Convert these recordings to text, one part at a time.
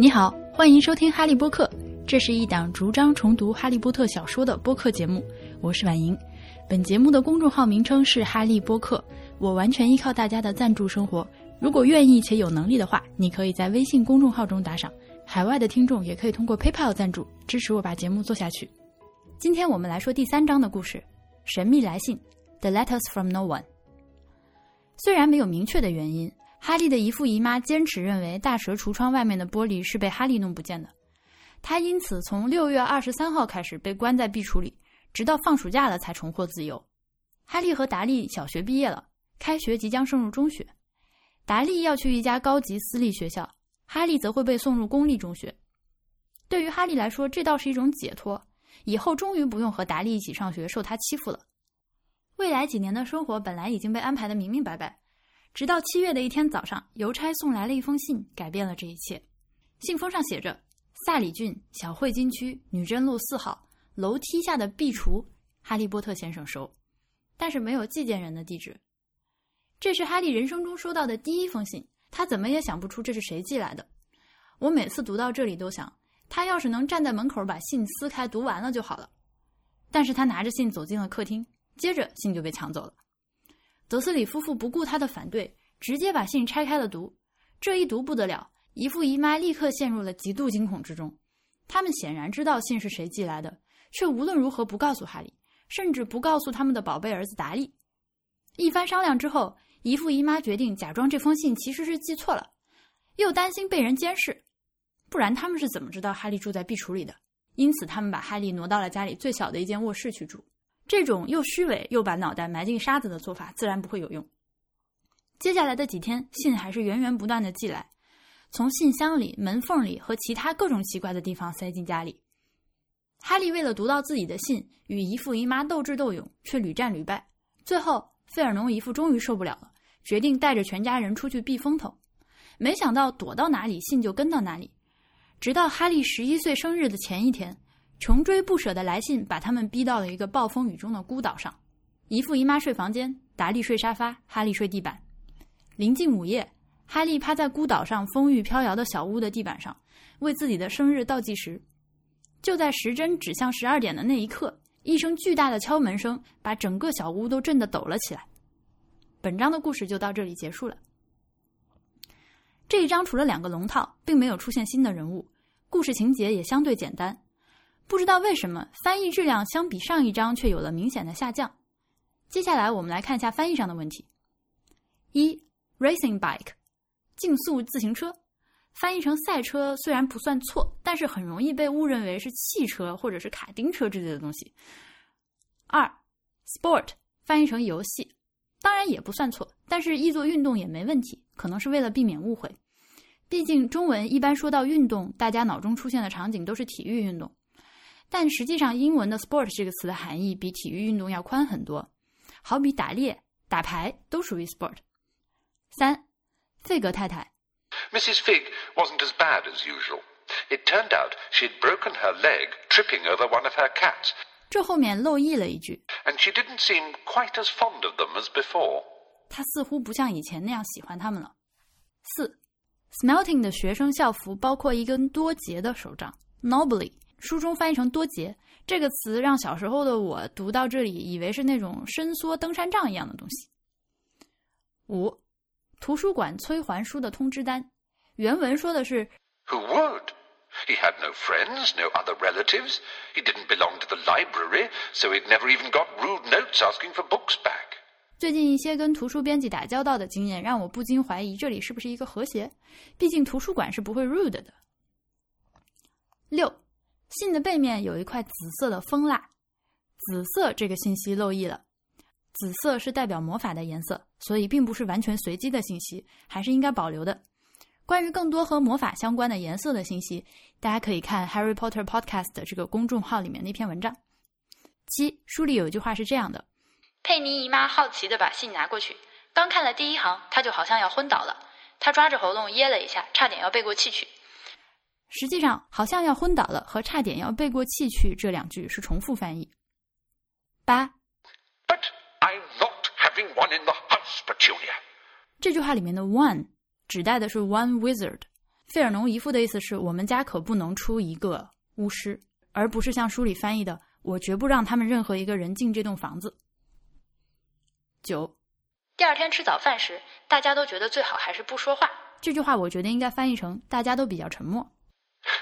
你好，欢迎收听《哈利波特》，这是一档逐章重读《哈利波特》小说的播客节目。我是婉莹，本节目的公众号名称是“哈利波特”，我完全依靠大家的赞助生活。如果愿意且有能力的话，你可以在微信公众号中打赏。海外的听众也可以通过 PayPal 赞助，支持我把节目做下去。今天我们来说第三章的故事，《神秘来信》（The Letters from No One）。虽然没有明确的原因。哈利的姨父姨妈坚持认为大蛇橱窗外面的玻璃是被哈利弄不见的，他因此从六月二十三号开始被关在壁橱里，直到放暑假了才重获自由。哈利和达利小学毕业了，开学即将升入中学，达利要去一家高级私立学校，哈利则会被送入公立中学。对于哈利来说，这倒是一种解脱，以后终于不用和达利一起上学，受他欺负了。未来几年的生活本来已经被安排的明明白白。直到七月的一天早上，邮差送来了一封信，改变了这一切。信封上写着：“萨里郡小汇金区女贞路四号楼梯下的壁橱，哈利波特先生收。”但是没有寄件人的地址。这是哈利人生中收到的第一封信，他怎么也想不出这是谁寄来的。我每次读到这里都想，他要是能站在门口把信撕开读完了就好了。但是他拿着信走进了客厅，接着信就被抢走了。德斯里夫妇不顾他的反对，直接把信拆开了读。这一读不得了，姨父姨妈立刻陷入了极度惊恐之中。他们显然知道信是谁寄来的，却无论如何不告诉哈利，甚至不告诉他们的宝贝儿子达利。一番商量之后，姨父姨妈决定假装这封信其实是寄错了，又担心被人监视，不然他们是怎么知道哈利住在壁橱里的？因此，他们把哈利挪到了家里最小的一间卧室去住。这种又虚伪又把脑袋埋进沙子的做法，自然不会有用。接下来的几天，信还是源源不断的寄来，从信箱里、门缝里和其他各种奇怪的地方塞进家里。哈利为了读到自己的信，与姨父姨妈斗智斗勇，却屡战屡败。最后，费尔农姨父终于受不了了，决定带着全家人出去避风头。没想到躲到哪里，信就跟到哪里，直到哈利十一岁生日的前一天。穷追不舍的来信把他们逼到了一个暴风雨中的孤岛上，姨父姨妈睡房间，达利睡沙发，哈利睡地板。临近午夜，哈利趴在孤岛上风雨飘摇的小屋的地板上，为自己的生日倒计时。就在时针指向十二点的那一刻，一声巨大的敲门声把整个小屋都震得抖了起来。本章的故事就到这里结束了。这一章除了两个龙套，并没有出现新的人物，故事情节也相对简单。不知道为什么翻译质量相比上一章却有了明显的下降。接下来我们来看一下翻译上的问题。一，racing bike，竞速自行车，翻译成赛车虽然不算错，但是很容易被误认为是汽车或者是卡丁车之类的东西。二，sport，翻译成游戏，当然也不算错，但是译作运动也没问题，可能是为了避免误会。毕竟中文一般说到运动，大家脑中出现的场景都是体育运动。但实际上，英文的 “sport” 这个词的含义比体育运动要宽很多。好比打猎、打牌都属于 sport。三，费格太太。Mrs. Fig wasn't as bad as usual. It turned out she'd broken her leg tripping over one of her cats. 这后面漏译了一句。And she didn't seem quite as fond of them as before. 她似乎不像以前那样喜欢他们了。四，Smelting 的学生校服包括一根多节的手杖，Nobly。书中翻译成“多节”这个词，让小时候的我读到这里，以为是那种伸缩登山杖一样的东西。五，图书馆催还书的通知单，原文说的是：“Who would? He had no friends, no other relatives. He didn't belong to the library, so he'd never even got rude notes asking for books back.” 最近一些跟图书编辑打交道的经验，让我不禁怀疑这里是不是一个和谐？毕竟图书馆是不会 rude 的。六。信的背面有一块紫色的蜂蜡，紫色这个信息漏译了。紫色是代表魔法的颜色，所以并不是完全随机的信息，还是应该保留的。关于更多和魔法相关的颜色的信息，大家可以看 Harry Potter Podcast 这个公众号里面那篇文章。七，书里有一句话是这样的：佩妮姨妈好奇的把信拿过去，刚看了第一行，她就好像要昏倒了，她抓着喉咙噎了一下，差点要背过气去。实际上，好像要昏倒了和差点要背过气去这两句是重复翻译。八，But I'm not having one in the house, Petunia。这句话里面的 one 指代的是 one wizard，费尔农姨父的意思是我们家可不能出一个巫师，而不是像书里翻译的“我绝不让他们任何一个人进这栋房子”。九，第二天吃早饭时，大家都觉得最好还是不说话。这句话我觉得应该翻译成“大家都比较沉默”。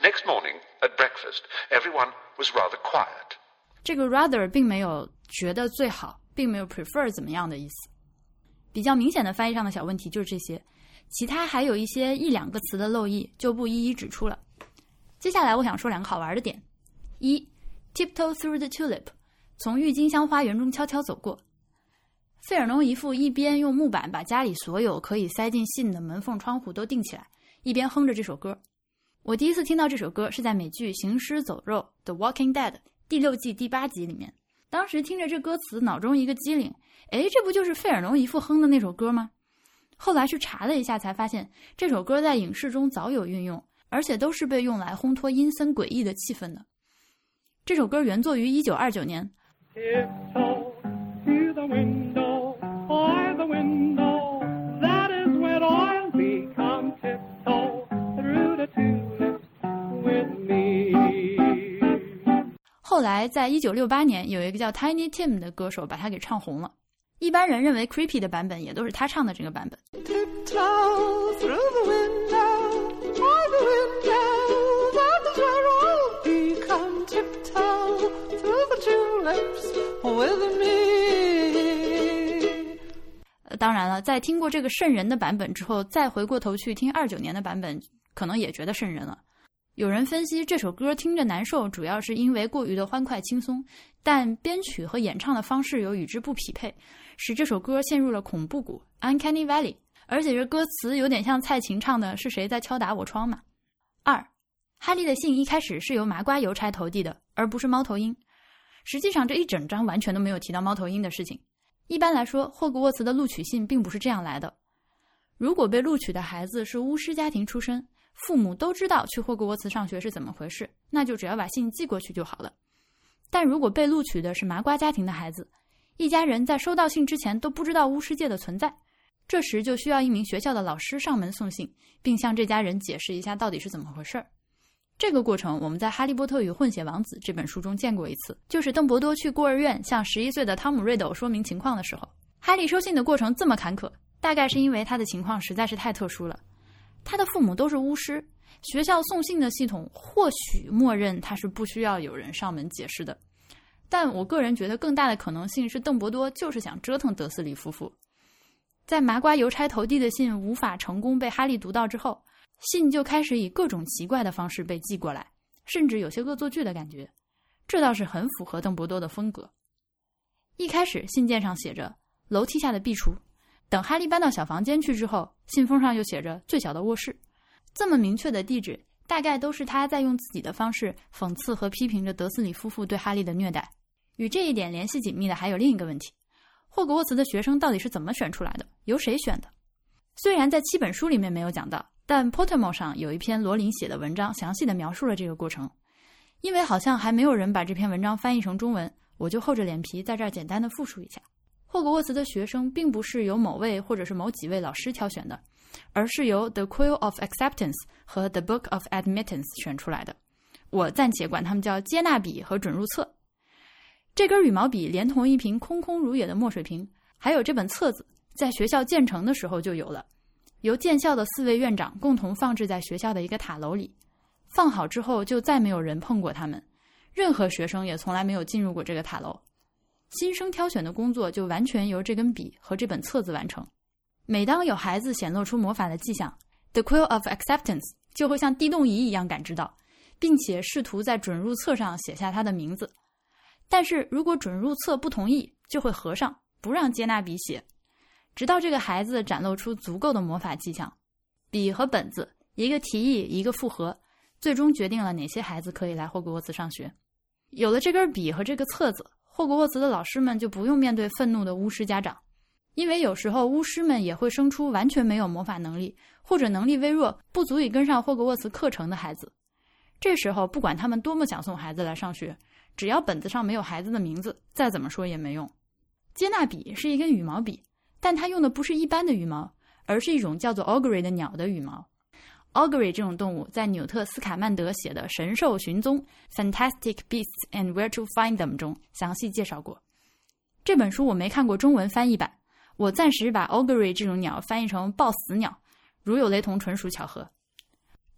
Next morning, at breakfast, everyone was rather quiet. 这个 rather 并没有觉得最好，并没有 prefer 怎么样的意思。比较明显的翻译上的小问题就是这些，其他还有一些一两个词的漏译就不一一指出了。接下来我想说两个好玩的点：一，tiptoe through the tulip，从郁金香花园中悄悄走过。费尔农姨父一边用木板把家里所有可以塞进信的门缝、窗户都钉起来，一边哼着这首歌。我第一次听到这首歌是在美剧《行尸走肉》（The Walking Dead） 第六季第八集里面。当时听着这歌词，脑中一个机灵，哎，这不就是费尔农一副哼的那首歌吗？后来去查了一下，才发现这首歌在影视中早有运用，而且都是被用来烘托阴森诡异的气氛的。这首歌原作于一九二九年，后来，在一九六八年，有一个叫 Tiny Tim 的歌手把他给唱红了。一般人认为 Creepy 的版本也都是他唱的这个版本。当然了，在听过这个瘆人的版本之后，再回过头去听二九年的版本，可能也觉得瘆人了。有人分析这首歌听着难受，主要是因为过于的欢快轻松，但编曲和演唱的方式又与之不匹配，使这首歌陷入了恐怖谷 （Uncanny Valley）。而且这歌词有点像蔡琴唱的“是谁在敲打我窗”嘛。二，哈利的信一开始是由麻瓜邮差投递的，而不是猫头鹰。实际上这一整章完全都没有提到猫头鹰的事情。一般来说，霍格沃茨的录取信并不是这样来的。如果被录取的孩子是巫师家庭出身，父母都知道去霍格沃茨上学是怎么回事，那就只要把信寄过去就好了。但如果被录取的是麻瓜家庭的孩子，一家人在收到信之前都不知道巫师界的存在，这时就需要一名学校的老师上门送信，并向这家人解释一下到底是怎么回事儿。这个过程我们在《哈利波特与混血王子》这本书中见过一次，就是邓伯多去孤儿院向十一岁的汤姆·瑞斗说明情况的时候，哈利收信的过程这么坎坷，大概是因为他的情况实在是太特殊了。他的父母都是巫师，学校送信的系统或许默认他是不需要有人上门解释的，但我个人觉得更大的可能性是邓伯多就是想折腾德斯里夫妇。在麻瓜邮差投递的信无法成功被哈利读到之后，信就开始以各种奇怪的方式被寄过来，甚至有些恶作剧的感觉。这倒是很符合邓伯多的风格。一开始信件上写着“楼梯下的壁橱”，等哈利搬到小房间去之后，信封上又写着“最小的卧室”。这么明确的地址，大概都是他在用自己的方式讽刺和批评着德斯里夫妇对哈利的虐待。与这一点联系紧密的还有另一个问题：霍格沃茨的学生到底是怎么选出来的？由谁选的？虽然在七本书里面没有讲到，但 Pottermore 上有一篇罗琳写的文章，详细的描述了这个过程。因为好像还没有人把这篇文章翻译成中文，我就厚着脸皮在这儿简单的复述一下。霍格沃茨的学生并不是由某位或者是某几位老师挑选的，而是由 The Quill of Acceptance 和 The Book of Admittance 选出来的。我暂且管他们叫接纳笔和准入册。这根羽毛笔连同一瓶空空如也的墨水瓶，还有这本册子，在学校建成的时候就有了，由建校的四位院长共同放置在学校的一个塔楼里。放好之后，就再没有人碰过它们，任何学生也从来没有进入过这个塔楼。新生挑选的工作就完全由这根笔和这本册子完成。每当有孩子显露出魔法的迹象，The Quill of Acceptance 就会像地动仪一样感知到，并且试图在准入册上写下他的名字。但是如果准入册不同意，就会合上，不让接纳笔写，直到这个孩子展露出足够的魔法迹象。笔和本子，一个提议，一个复合。最终决定了哪些孩子可以来霍格沃茨上学。有了这根笔和这个册子，霍格沃茨的老师们就不用面对愤怒的巫师家长，因为有时候巫师们也会生出完全没有魔法能力，或者能力微弱、不足以跟上霍格沃茨课程的孩子。这时候，不管他们多么想送孩子来上学，只要本子上没有孩子的名字，再怎么说也没用。接纳笔是一根羽毛笔，但它用的不是一般的羽毛，而是一种叫做 augury 的鸟的羽毛。Augury 这种动物在纽特·斯卡曼德写的《神兽寻踪》（Fantastic Beasts and Where to Find Them） 中详细介绍过。这本书我没看过中文翻译版，我暂时把 Augury 这种鸟翻译成“抱死鸟”，如有雷同，纯属巧合。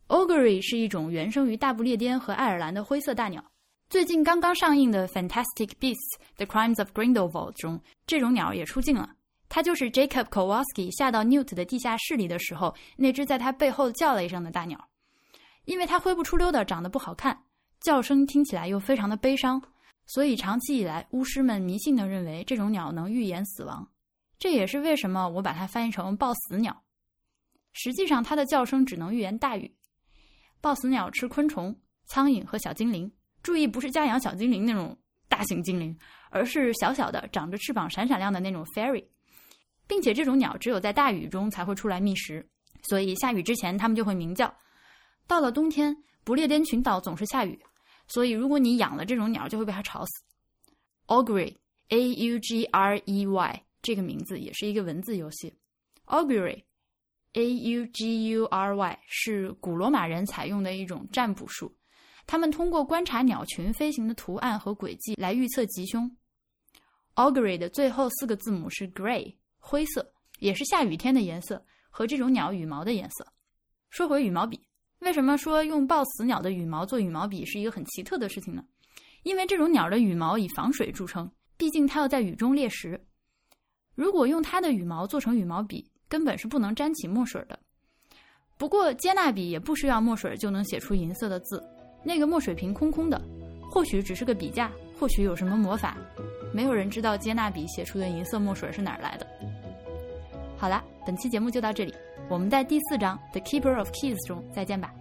Augury 是一种原生于大不列颠和爱尔兰的灰色大鸟。最近刚刚上映的《Fantastic Beasts: The Crimes of Grindelwald》中，这种鸟也出镜了。它就是 Jacob Kowalski 下到 Newt 的地下室里的时候，那只在他背后叫了一声的大鸟。因为它灰不出溜的，长得不好看，叫声听起来又非常的悲伤，所以长期以来，巫师们迷信的认为这种鸟能预言死亡。这也是为什么我把它翻译成“抱死鸟”。实际上，它的叫声只能预言大雨。抱死鸟吃昆虫、苍蝇和小精灵。注意，不是家养小精灵那种大型精灵，而是小小的、长着翅膀、闪闪亮的那种 fairy。并且这种鸟只有在大雨中才会出来觅食，所以下雨之前它们就会鸣叫。到了冬天，不列颠群岛总是下雨，所以如果你养了这种鸟，就会被它吵死。Augury，A U G R E Y，这个名字也是一个文字游戏。Augury。A U G U R Y 是古罗马人采用的一种占卜术，他们通过观察鸟群飞行的图案和轨迹来预测吉凶。Augury 的最后四个字母是 Gray，灰色，也是下雨天的颜色和这种鸟羽毛的颜色。说回羽毛笔，为什么说用抱死鸟的羽毛做羽毛笔是一个很奇特的事情呢？因为这种鸟的羽毛以防水著称，毕竟它要在雨中猎食。如果用它的羽毛做成羽毛笔，根本是不能沾起墨水的。不过接纳笔也不需要墨水就能写出银色的字，那个墨水瓶空空的，或许只是个笔架，或许有什么魔法，没有人知道接纳笔写出的银色墨水是哪儿来的。好了，本期节目就到这里，我们在第四章《The Keeper of Keys》中再见吧。